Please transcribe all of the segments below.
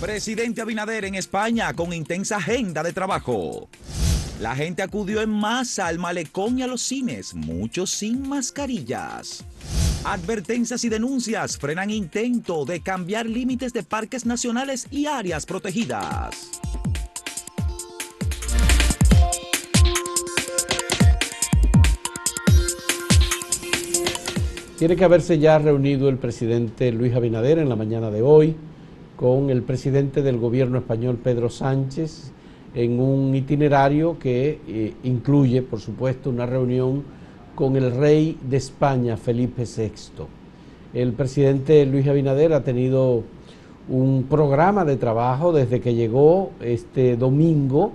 Presidente Abinader en España con intensa agenda de trabajo. La gente acudió en masa al malecón y a los cines, muchos sin mascarillas. Advertencias y denuncias frenan intento de cambiar límites de parques nacionales y áreas protegidas. Tiene que haberse ya reunido el presidente Luis Abinader en la mañana de hoy con el presidente del gobierno español Pedro Sánchez en un itinerario que eh, incluye, por supuesto, una reunión con el rey de España, Felipe VI. El presidente Luis Abinader ha tenido un programa de trabajo desde que llegó este domingo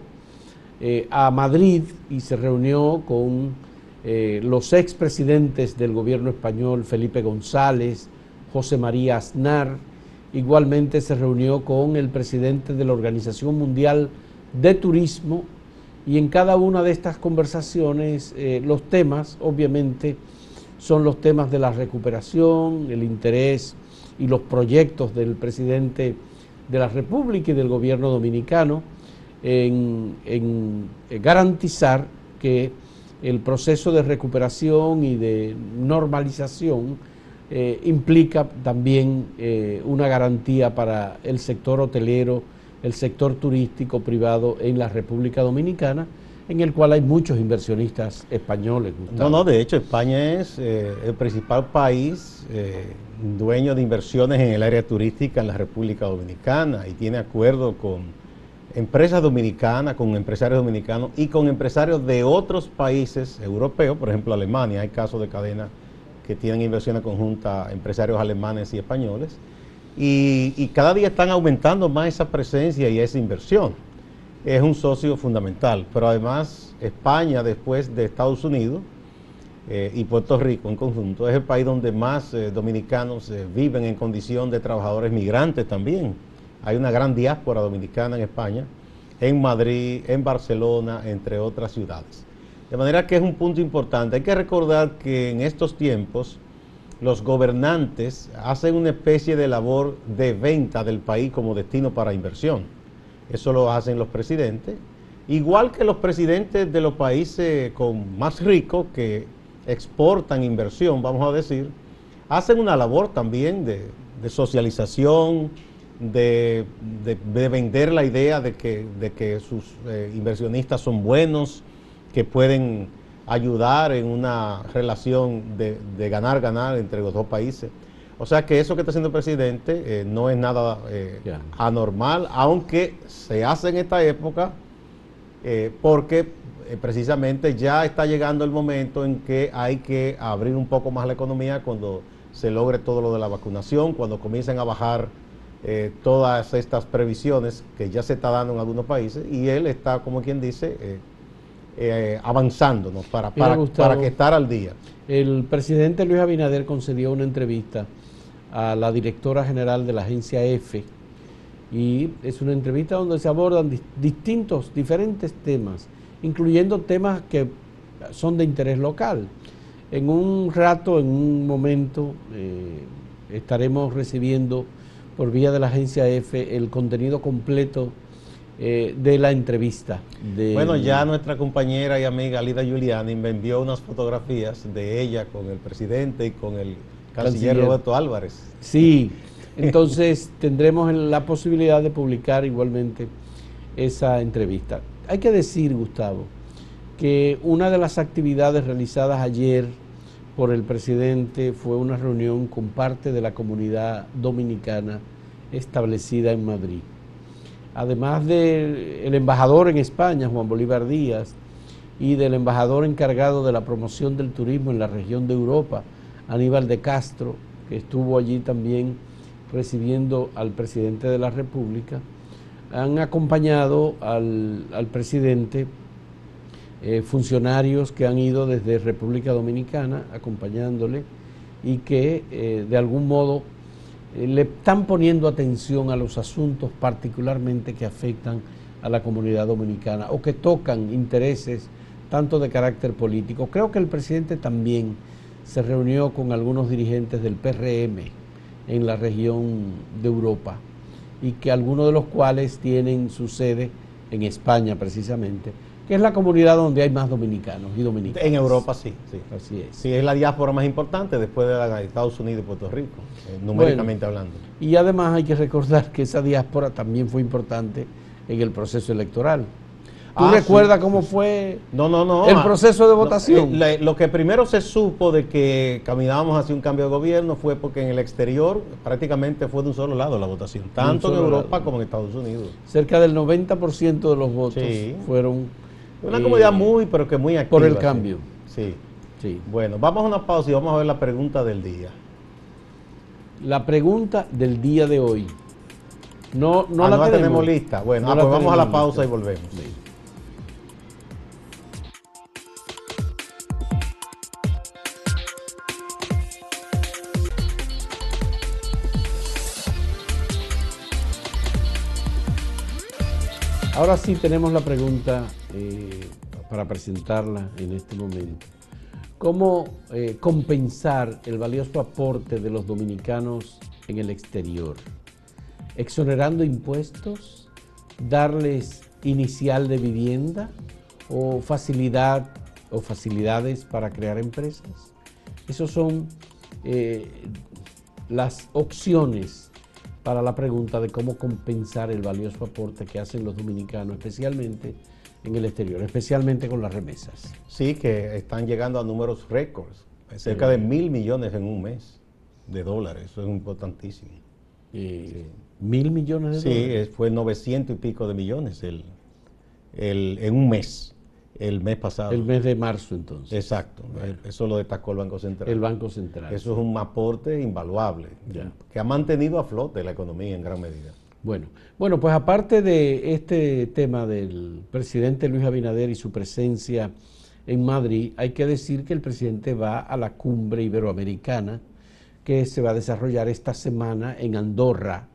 eh, a Madrid y se reunió con eh, los expresidentes del gobierno español, Felipe González, José María Aznar, igualmente se reunió con el presidente de la Organización Mundial de Turismo y en cada una de estas conversaciones eh, los temas, obviamente, son los temas de la recuperación, el interés y los proyectos del presidente de la República y del gobierno dominicano en garantizar que el proceso de recuperación y de normalización eh, implica también eh, una garantía para el sector hotelero, el sector turístico privado en la República Dominicana, en el cual hay muchos inversionistas españoles. No, no, de hecho España es eh, el principal país dueño de inversiones en el área turística en la República Dominicana y tiene acuerdo con empresas dominicanas, con empresarios dominicanos y con empresarios de otros países europeos, por ejemplo Alemania, hay casos de cadenas que tienen inversiones conjuntas, empresarios alemanes y españoles, y, cada día están aumentando más esa presencia y esa inversión. Es un socio fundamental, pero además España, después de Estados Unidos eh, y Puerto Rico en conjunto, es el país donde más eh, dominicanos eh, viven en condición de trabajadores migrantes también hay una gran diáspora dominicana en España, en Madrid, en Barcelona, entre otras ciudades. De manera que es un punto importante. Hay que recordar que en estos tiempos los gobernantes hacen una especie de labor de venta del país como destino para inversión. Eso lo hacen los presidentes. Igual que los presidentes de los países con más ricos que exportan inversión, vamos a decir, hacen una labor también de, socialización, de, vender la idea de que, de que sus eh, inversionistas son buenos, que pueden ayudar en una relación de ganar-ganar entre los dos países. O sea que eso que está haciendo el presidente eh, no es nada eh, anormal, aunque se hace en esta época porque precisamente ya está llegando el momento en que hay que abrir un poco más la economía cuando se logre todo lo de la vacunación, cuando comiencen a bajar eh, todas estas previsiones que ya se está dando en algunos países y él está, como quien dice, eh, eh, avanzándonos para, para, para que estar al día. El presidente Luis Abinader concedió una entrevista a la directora general de la agencia EFE y es una entrevista donde se abordan distintos, diferentes temas, incluyendo temas que son de interés local. En un rato, en un momento, estaremos recibiendo por vía de la agencia EFE el contenido completo eh, de la entrevista. bueno, ya nuestra compañera y amiga Lida Giuliani me envió unas fotografías de ella con el presidente y con el canciller, Roberto Álvarez. Sí, entonces tendremos la posibilidad de publicar igualmente esa entrevista. Hay que decir, Gustavo, que una de las actividades realizadas ayer por el presidente fue una reunión con parte de la comunidad dominicana establecida en Madrid. Además del embajador en España, Juan Bolívar Díaz, y del embajador encargado de la promoción del turismo en la región de Europa, Aníbal de Castro, que estuvo allí también recibiendo al presidente de la República, han acompañado al, presidente eh, funcionarios que han ido desde República Dominicana acompañándole y que eh, de algún modo le están poniendo atención a los asuntos particularmente que afectan a la comunidad dominicana o que tocan intereses tanto de carácter político. Creo que el presidente también se reunió con algunos dirigentes del PRM en la región de Europa y que algunos de los cuales tienen su sede en España precisamente, que es la comunidad donde hay más dominicanos y dominicanas. En Europa sí, sí. Así es. Sí, es la diáspora más importante después de la Estados Unidos y Puerto Rico, eh, numéricamente Bueno, hablando. Y además hay que recordar que esa diáspora también fue importante en el proceso electoral. ¿Tú Ah, recuerdas sí, cómo fue No, no, no. el ah, proceso de no, votación? eh, la- lo que primero se supo de que caminábamos hacia un cambio de gobierno fue porque en el exterior prácticamente fue de un solo lado la votación, tanto en Europa lado. como en Estados Unidos. Cerca del 90% de los votos Sí. fueron Una eh, comunidad muy, pero que muy activa. por el cambio. Sí. Sí. Bueno, vamos a una pausa y vamos a ver la pregunta del día. La pregunta del día de hoy. No, no Ah, la no la tenemos. tenemos lista. Bueno, No ah, pues vamos a la tenemos pausa lista. y volvemos. Sí. Ahora sí tenemos la pregunta eh, para presentarla en este momento. ¿Cómo eh, compensar el valioso aporte de los dominicanos en el exterior? ¿Exonerando impuestos? ¿Darles inicial de vivienda? ¿O facilidad o facilidades para crear empresas? Esas son eh, las opciones para la pregunta de cómo compensar el valioso aporte que hacen los dominicanos, especialmente en el exterior, especialmente con las remesas. Sí, que están llegando a números récords, cerca de mil millones en un mes de dólares, eso es importantísimo. Eh, Mil millones de Sí, dólares. es- fue 900 y pico de millones el, el- en un mes, el mes pasado. El mes de marzo entonces. Exacto, eso lo destacó el Banco Central. El Banco Central. Eso es un aporte invaluable, Ya. que ha mantenido a flote la economía en gran medida. Bueno, bueno, pues aparte de este tema del presidente Luis Abinader y su presencia en Madrid, hay que decir que el presidente va a la cumbre iberoamericana que se va a desarrollar esta semana en Andorra,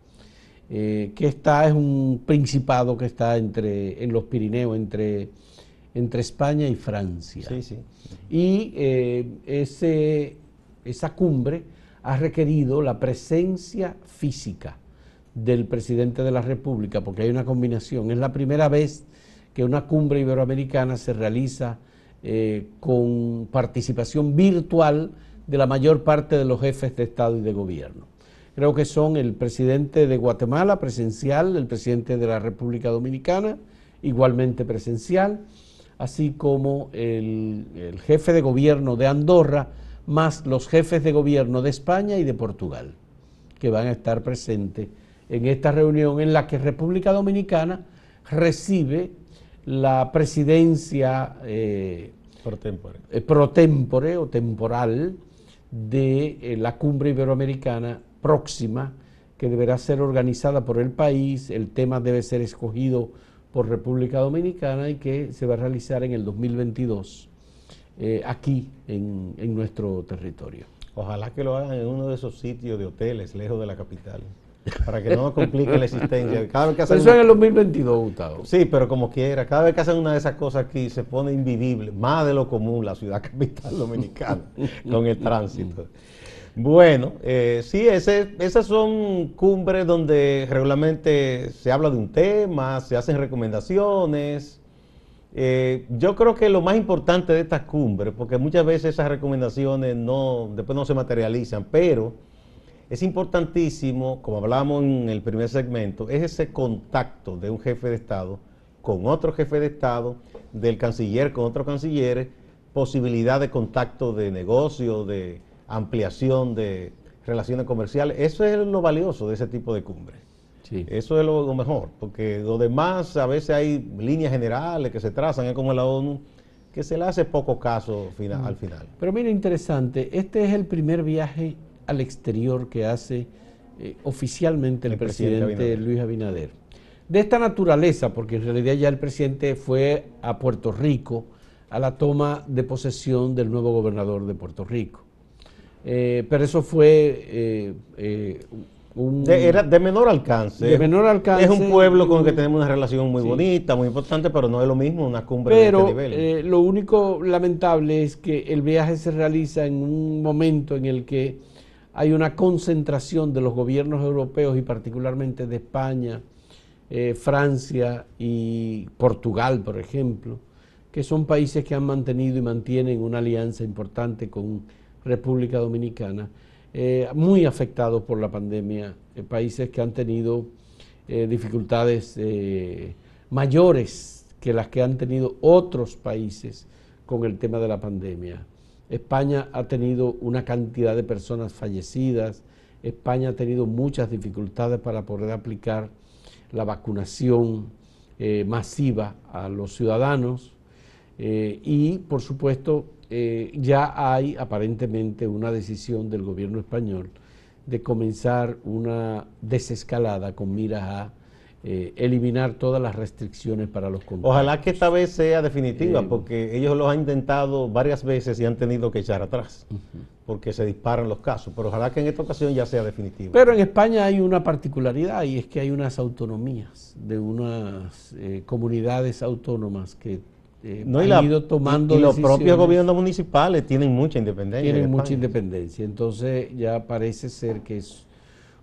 eh, que está es un principado que está entre en los Pirineos, entre, entre España y Francia. Sí, sí. Y eh, ese, esa cumbre ha requerido la presencia física del presidente de la República, porque hay una combinación. Es la primera vez que una cumbre iberoamericana se realiza eh, con participación virtual de la mayor parte de los jefes de Estado y de Gobierno. Creo que son el presidente de Guatemala presencial, el presidente de la República Dominicana igualmente presencial, así como el, el jefe de gobierno de Andorra, más los jefes de gobierno de España y de Portugal, que van a estar presentes en esta reunión en la que República Dominicana recibe la presidencia eh, Por tempore. eh, pro tempore o temporal de eh, la cumbre iberoamericana próxima que deberá ser organizada por el país. El tema debe ser escogido por República Dominicana y que se va a realizar en el 2022 eh, aquí en, en nuestro territorio. Ojalá que lo hagan en uno de esos sitios de hoteles lejos de la capital, para que no nos complique la existencia. Cada vez que hacen Eso en el 2022, Gustavo. Sí, pero como quiera, cada vez que hacen una de esas cosas aquí se pone invivible, más de lo común la ciudad capital dominicana con el tránsito. Bueno, eh, sí, ese- esas son cumbres donde regularmente se habla de un tema, se hacen recomendaciones. Eh, yo creo que lo más importante de estas cumbres, porque muchas veces esas recomendaciones no, después no se materializan, pero es importantísimo, como hablamos en el primer segmento, es ese contacto de un jefe de Estado con otro jefe de Estado, del canciller con otro canciller, posibilidad de contacto de negocio, de ampliación de relaciones comerciales. Eso es lo valioso de ese tipo de cumbres. Sí. Eso es lo, lo mejor, porque lo demás a veces hay líneas generales que se trazan, es como la ONU, que se le hace poco caso al final. Pero mira, interesante, este es el primer viaje al exterior que hace eh, oficialmente el, El presidente presidente, Abinader. Luis Abinader. De esta naturaleza, porque en realidad ya el presidente fue a Puerto Rico a la toma de posesión del nuevo gobernador de Puerto Rico. Eh, pero eso fue eh, eh, un... De, era de menor alcance. De menor alcance. Es un pueblo con el que tenemos una relación muy Sí. bonita, muy importante, pero no es lo mismo una cumbre de este nivel. eh, lo único lamentable es que el viaje se realiza en un momento en el que hay una concentración de los gobiernos europeos y particularmente de España, eh, Francia y Portugal, por ejemplo, que son países que han mantenido y mantienen una alianza importante con República Dominicana, eh, muy afectados por la pandemia, eh, países que han tenido dificultades mayores que las que han tenido otros países con el tema de la pandemia. España ha tenido una cantidad de personas fallecidas, España ha tenido muchas dificultades para poder aplicar la vacunación eh, masiva a los ciudadanos eh, y, por supuesto, eh, ya hay aparentemente una decisión del gobierno español de comenzar una desescalada con miras a eh, eliminar todas las restricciones para los contagios. Ojalá que esta vez sea definitiva, eh, porque ellos lo han intentado varias veces y han tenido que echar atrás, porque se disparan los casos, pero ojalá que en esta ocasión ya sea definitiva. Pero en España hay una particularidad y es que hay unas autonomías de unas eh, comunidades autónomas que han ido tomando y, y los propios gobiernos municipales tienen mucha independencia. Tienen mucha independencia, entonces ya parece ser que es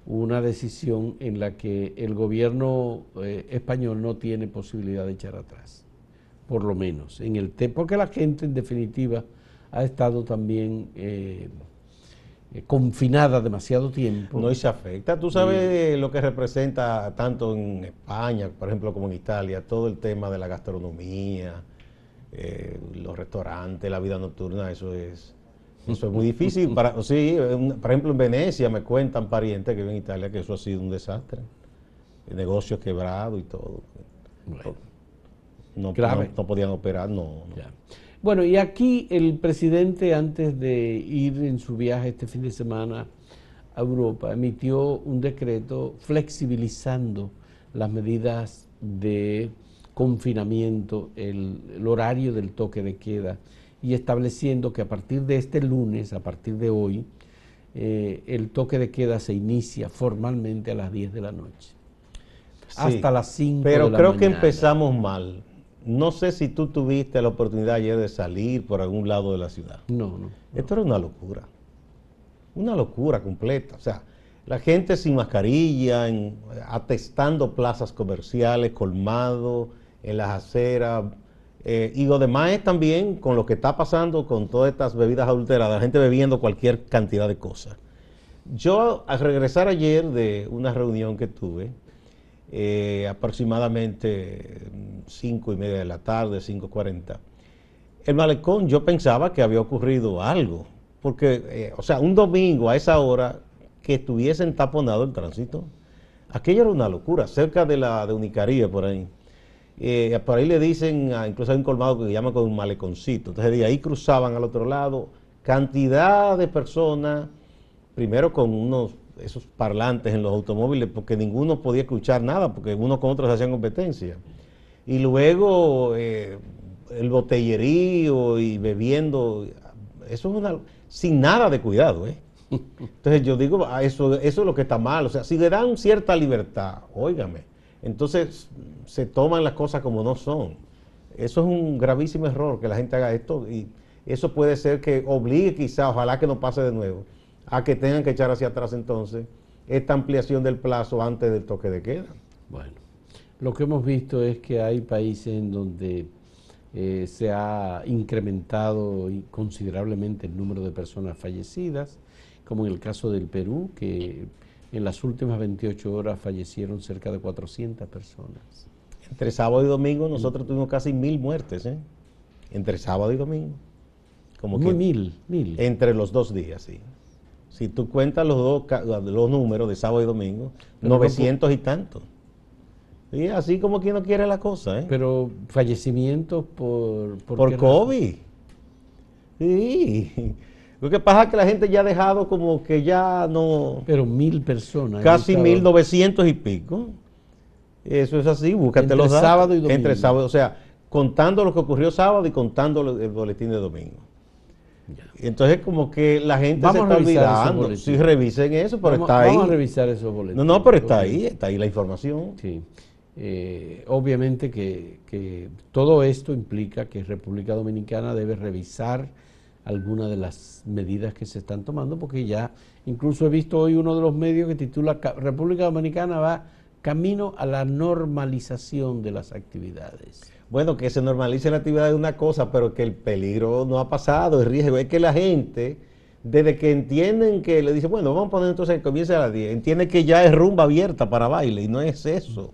una decisión en la que el gobierno eh, español no tiene posibilidad de echar atrás, por lo menos, en el porque la gente en definitiva ha estado también eh, eh, confinada demasiado tiempo. No y se afecta. Tú sabes lo que representa tanto en España, por ejemplo, como en Italia, todo el tema de la gastronomía, los restaurantes, la vida nocturna, eso es eso es muy difícil. Para, sí, por ejemplo, en Venecia me cuentan parientes que viven en Italia que eso ha sido un desastre. El negocio quebrado y todo. No, no, podían operar, no. Bueno, y aquí el presidente, antes de ir en su viaje este fin de semana a Europa, emitió un decreto flexibilizando las medidas de confinamiento, el horario del toque de queda y estableciendo que a partir de este lunes, a partir de hoy, eh, el toque de queda se inicia formalmente a las 10 de la noche. hasta las 5 Pero de la creo que empezamos mal. No sé si tú tuviste la oportunidad ayer de salir por algún lado de la ciudad. No, no. Esto era una locura. Una locura completa. O sea, la gente sin mascarilla, atestando plazas comerciales, colmado, en las aceras, eh, y lo demás es también con lo que está pasando con todas estas bebidas adulteradas, la gente bebiendo cualquier cantidad de cosas. Yo al regresar ayer de una reunión que tuve, eh, aproximadamente 5 y media de la tarde, 5.40, el malecón yo pensaba que había ocurrido algo, porque, eh, o sea, un domingo a esa hora que estuviesen taponado el tránsito, aquello era una locura, cerca de la de Unicaribe por ahí. Eh, por ahí le dicen, incluso hay un colmado que se llama con un maleconcito. Entonces de ahí cruzaban al otro lado cantidad de personas, primero con unos esos parlantes en los automóviles, porque ninguno podía escuchar nada, porque uno con otro se hacían competencia. Y luego eh, el botellerío y bebiendo, eso es una, sin nada de cuidado, ¿eh? Entonces yo digo, ah, eso, eso es lo que está mal. O sea, si le dan cierta libertad, óigame, entonces se toman las cosas como no son. Eso es un gravísimo error que la gente haga esto y eso puede ser que obligue quizá, ojalá que no pase de nuevo, a que tengan que echar hacia atrás entonces esta ampliación del plazo antes del toque de queda. Bueno, lo que hemos visto es que hay países en donde eh, se ha incrementado considerablemente el número de personas fallecidas, como en el caso del Perú, que en las últimas 28 horas fallecieron cerca de 400 personas. Entre sábado y domingo nosotros tuvimos casi mil muertes, ¿eh? Entre sábado y domingo. Como que mil, mil. Entre los dos días, sí. Si tú cuentas los dos los números de sábado y domingo, 900 y tanto. Y así como quien no quiere la cosa, ¿eh? Pero fallecimientos por... Por, por COVID. Sí. Lo que pasa es que la gente ya ha dejado como que ya no... Pero mil personas. Casi mil novecientos y pico. Eso es así, búscate Entre los sábado y domingo. Entre sábado, o sea, contando lo que ocurrió sábado y contando el boletín de domingo. Entonces como que la gente se está olvidando. Sí, revisen eso, pero está ahí. Vamos a revisar esos boletines. No, no, pero está ahí, está ahí la información. Sí. Eh, obviamente que, que todo esto implica que República Dominicana debe revisar algunas de las medidas que se están tomando, porque ya incluso he visto hoy uno de los medios que titula República Dominicana va camino a la normalización de las actividades. Bueno, que se normalice la actividad de una cosa, pero que el peligro no ha pasado, el riesgo es que la gente, desde que entienden que le dicen, bueno, vamos a poner entonces que comience a las 10, entiende que ya es rumba abierta para baile y no es eso.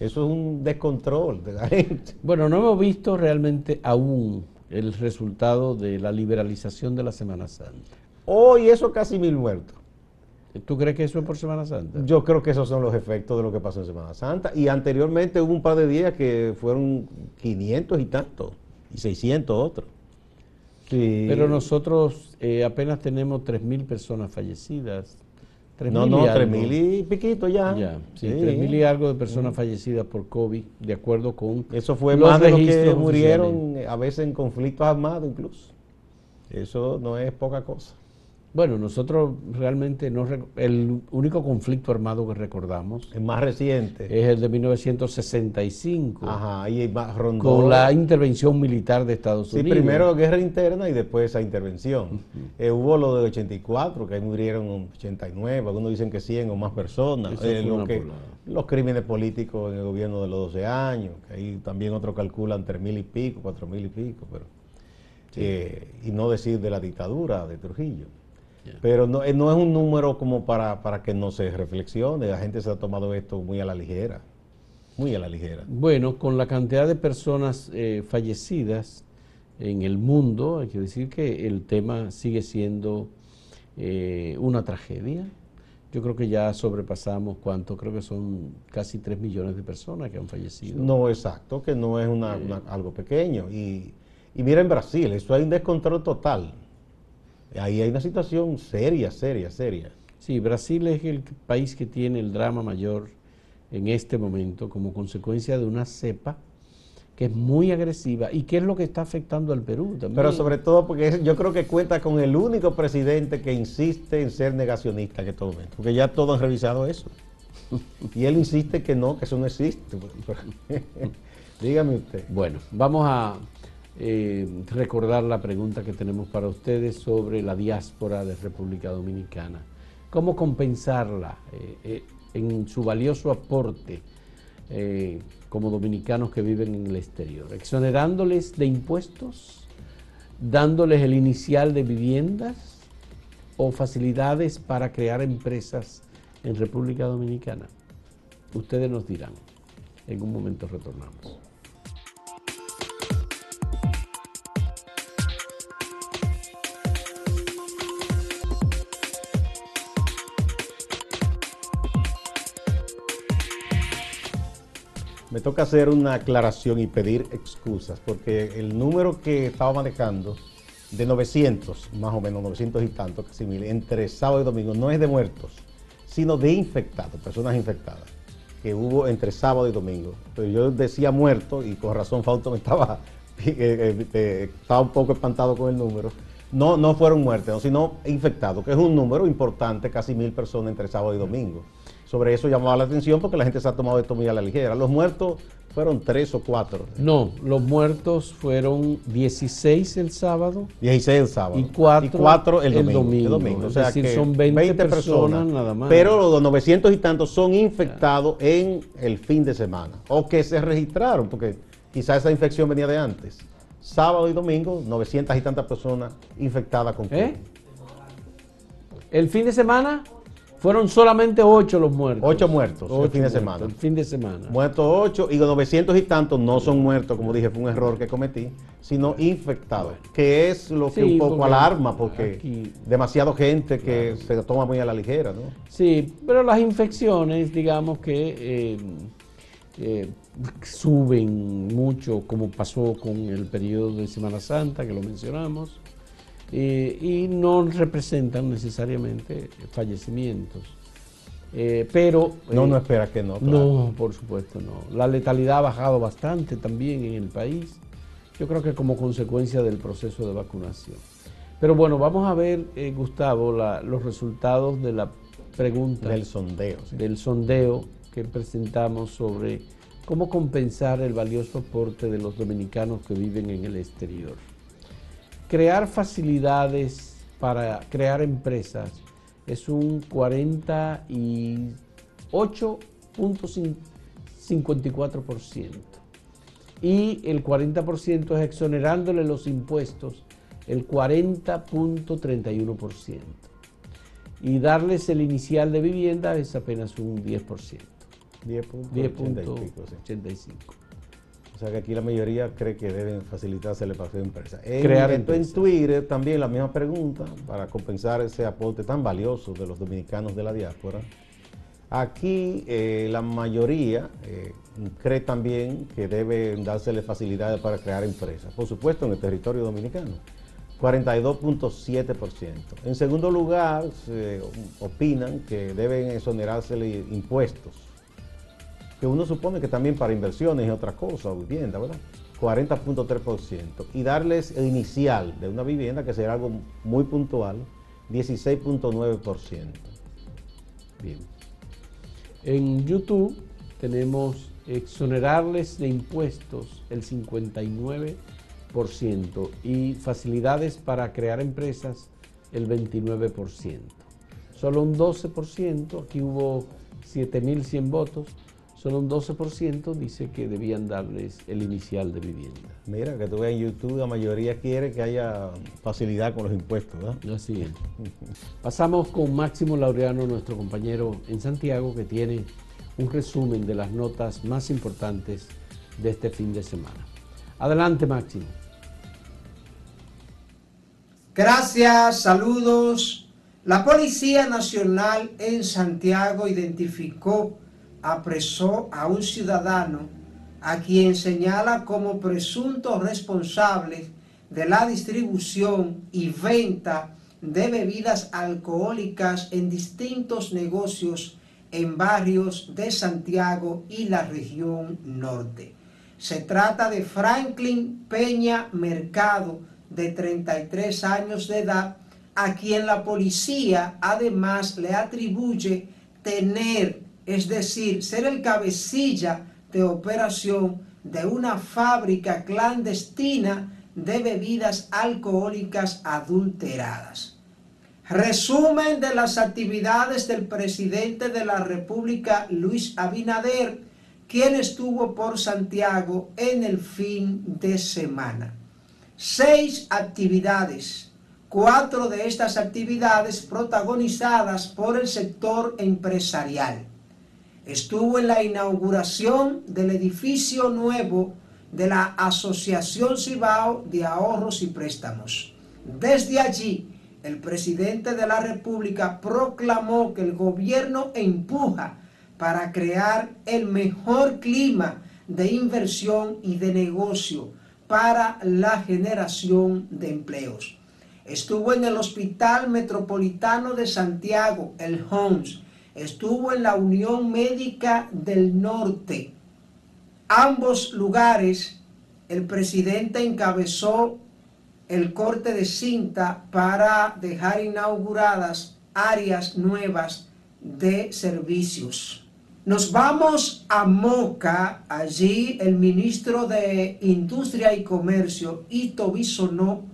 Eso es un descontrol de la gente. Bueno, no hemos visto realmente aún el resultado de la liberalización de la Semana Santa. Hoy eso casi mil muertos. ¿Tú crees que eso es por Semana Santa? Yo creo que esos son los efectos de lo que pasó en Semana Santa. Y anteriormente hubo un par de días que fueron 500 y tantos, y 600 otros. Pero nosotros eh, apenas tenemos 3.000 personas fallecidas. No, no, 3.000 y piquito ya. Ya, sí, 3.000 y algo de personas fallecidas por COVID, de acuerdo con Eso fue más de los que murieron a veces en conflictos armados incluso. Eso no es poca cosa. Bueno, nosotros realmente no el único conflicto armado que recordamos. El más reciente. Es el de 1965. Ajá, y rondó. Con la intervención militar de Estados Unidos. Sí, primero guerra interna y después esa intervención. Eh, hubo lo del 84, que ahí murieron 89, algunos dicen que 100 o más personas. Eh, los crímenes políticos en el gobierno de los 12 años, que ahí también otros calculan 3 mil y pico, 4 mil y pico, pero. Eh, y no decir de la dictadura de Trujillo. Pero no, eh, no, es un número como para, para que no se reflexione. La gente se ha tomado esto muy a la ligera. Muy a la ligera. Bueno, con la cantidad de personas eh, fallecidas en el mundo, hay que decir que el tema sigue siendo eh, una tragedia. Yo creo que ya sobrepasamos cuánto, creo que son casi 3 millones de personas que han fallecido. No, exacto, que no es una, algo pequeño. Y, y mira en Brasil, eso hay un descontrol total. Ahí hay una situación seria, seria, seria. Sí, Brasil es el país que tiene el drama mayor en este momento como consecuencia de una cepa que es muy agresiva y que es lo que está afectando al Perú también. Pero sobre todo porque yo creo que cuenta con el único presidente que insiste en ser negacionista en este momento, porque ya todos han revisado eso. Y él insiste que no, que eso no existe. Dígame usted. Bueno, vamos a eh, recordar la pregunta que tenemos para ustedes sobre la diáspora de República Dominicana. ¿Cómo compensarla eh, eh, en su valioso aporte como dominicanos que viven en el exterior? ¿Exonerándoles de impuestos? ¿Dándoles el inicial de viviendas? ¿O facilidades para crear empresas en República Dominicana? Ustedes nos dirán. En un momento retornamos. Me toca hacer una aclaración y pedir excusas, porque el número que estaba manejando de 900, más o menos 900 y tantos, casi mil, entre sábado y domingo, no es de muertos, sino de infectados, personas infectadas, que hubo entre sábado y domingo. Pero yo decía muertos, y con razón Fausto me estaba, eh, eh, eh, estaba un poco espantado con el número. No, no fueron muertos, sino infectados, que es un número importante, casi mil personas entre sábado y domingo sobre eso llamaba la atención porque la gente se ha tomado esto muy a la ligera. Los muertos fueron tres o cuatro. No, los muertos fueron 16 el sábado. 16 el sábado. Y cuatro, el, domingo, O sea que son 20, personas, nada más. Pero los 900 y tantos son infectados en el fin de semana. O que se registraron, porque quizás esa infección venía de antes. Sábado y domingo, 900 y tantas personas infectadas con ¿Eh? ¿El fin de semana? Fueron solamente ocho los muertos. Ocho muertos el fin de semana. El fin de semana. Muertos ocho y los 900 y tantos no son muertos, como dije, fue un error que cometí, sino infectados, que es lo que un poco alarma, porque demasiada gente que se toma muy a la ligera, ¿no? Sí, pero las infecciones, digamos que eh, eh, suben mucho, como pasó con el periodo de Semana Santa, que lo mencionamos eh, y no representan necesariamente fallecimientos. Eh, pero... No, no eh, espera que no. No, por supuesto no. La letalidad ha bajado bastante también en el país, yo creo que como consecuencia del proceso de vacunación. Pero bueno, vamos a ver, Gustavo, los resultados de la pregunta. Del sondeo. Del sondeo que presentamos sobre cómo compensar el valioso aporte de los dominicanos que viven en el exterior. Crear facilidades para crear empresas es un 48.54% y el 40% es exonerándole los impuestos el 40.31% y darles el inicial de vivienda es apenas un 10%. 10.85. O sea que aquí la mayoría cree que deben facilitarse el paso de empresa. Crear en, en Twitter también la misma pregunta para compensar ese aporte tan valioso de los dominicanos de la diáspora. Aquí eh, la mayoría eh, cree también que deben dársele facilidades para crear empresas. Por supuesto en el territorio dominicano. 42.7%. En segundo lugar, se opinan que deben exonerársele impuestos que uno supone que también para inversiones y otras cosas, vivienda, ¿verdad? 40.3%. Y darles el inicial de una vivienda, que será algo muy puntual, 16.9%. Bien. En YouTube tenemos exonerarles de impuestos el 59% y facilidades para crear empresas el 29%. Solo un 12%, aquí hubo 7.100 votos, solo un 12% dice que debían darles el inicial de vivienda. Mira, que tú veas en YouTube, la mayoría quiere que haya facilidad con los impuestos, ¿no? Así es. Pasamos con Máximo Laureano, nuestro compañero en Santiago, que tiene un resumen de las notas más importantes de este fin de semana. Adelante, Máximo. Gracias, saludos. La Policía Nacional en Santiago identificó apresó a un ciudadano a quien señala como presunto responsable de la distribución y venta de bebidas alcohólicas en distintos negocios en barrios de Santiago y la región norte. Se trata de Franklin Peña Mercado, de 33 años de edad, a quien la policía además le atribuye tener es decir, ser el cabecilla de operación de una fábrica clandestina de bebidas alcohólicas adulteradas. Resumen de las actividades del presidente de la República, Luis Abinader, quien estuvo por Santiago en el fin de semana. Seis actividades, cuatro de estas actividades protagonizadas por el sector empresarial estuvo en la inauguración del edificio nuevo de la Asociación Cibao de Ahorros y Préstamos. Desde allí, el presidente de la República proclamó que el gobierno empuja para crear el mejor clima de inversión y de negocio para la generación de empleos. Estuvo en el Hospital Metropolitano de Santiago, el HOMS, estuvo en la Unión Médica del Norte. Ambos lugares, el presidente encabezó el corte de cinta para dejar inauguradas áreas nuevas de servicios. Nos vamos a Moca, allí el ministro de Industria y Comercio, Ito Bisonó,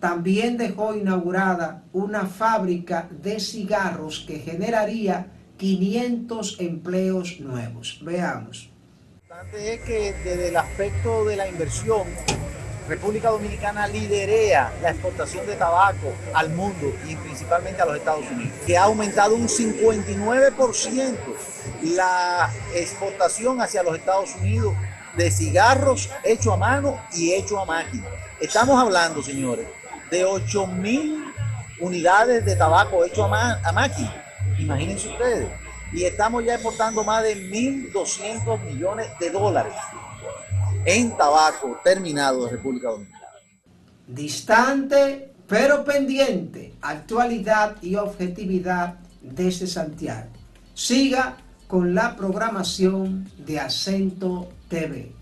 también dejó inaugurada una fábrica de cigarros que generaría 500 empleos nuevos. Veamos. Es que desde el aspecto de la inversión, República Dominicana liderea la exportación de tabaco al mundo y principalmente a los Estados Unidos, que ha aumentado un 59% la exportación hacia los Estados Unidos de cigarros hechos a mano y hechos a máquina. Estamos hablando, señores, de 8 mil unidades de tabaco hecho a, a máquina Imagínense ustedes. Y estamos ya exportando más de 1.200 millones de dólares en tabaco terminado de República Dominicana. Distante pero pendiente, actualidad y objetividad desde Santiago. Siga con la programación de Acento TV.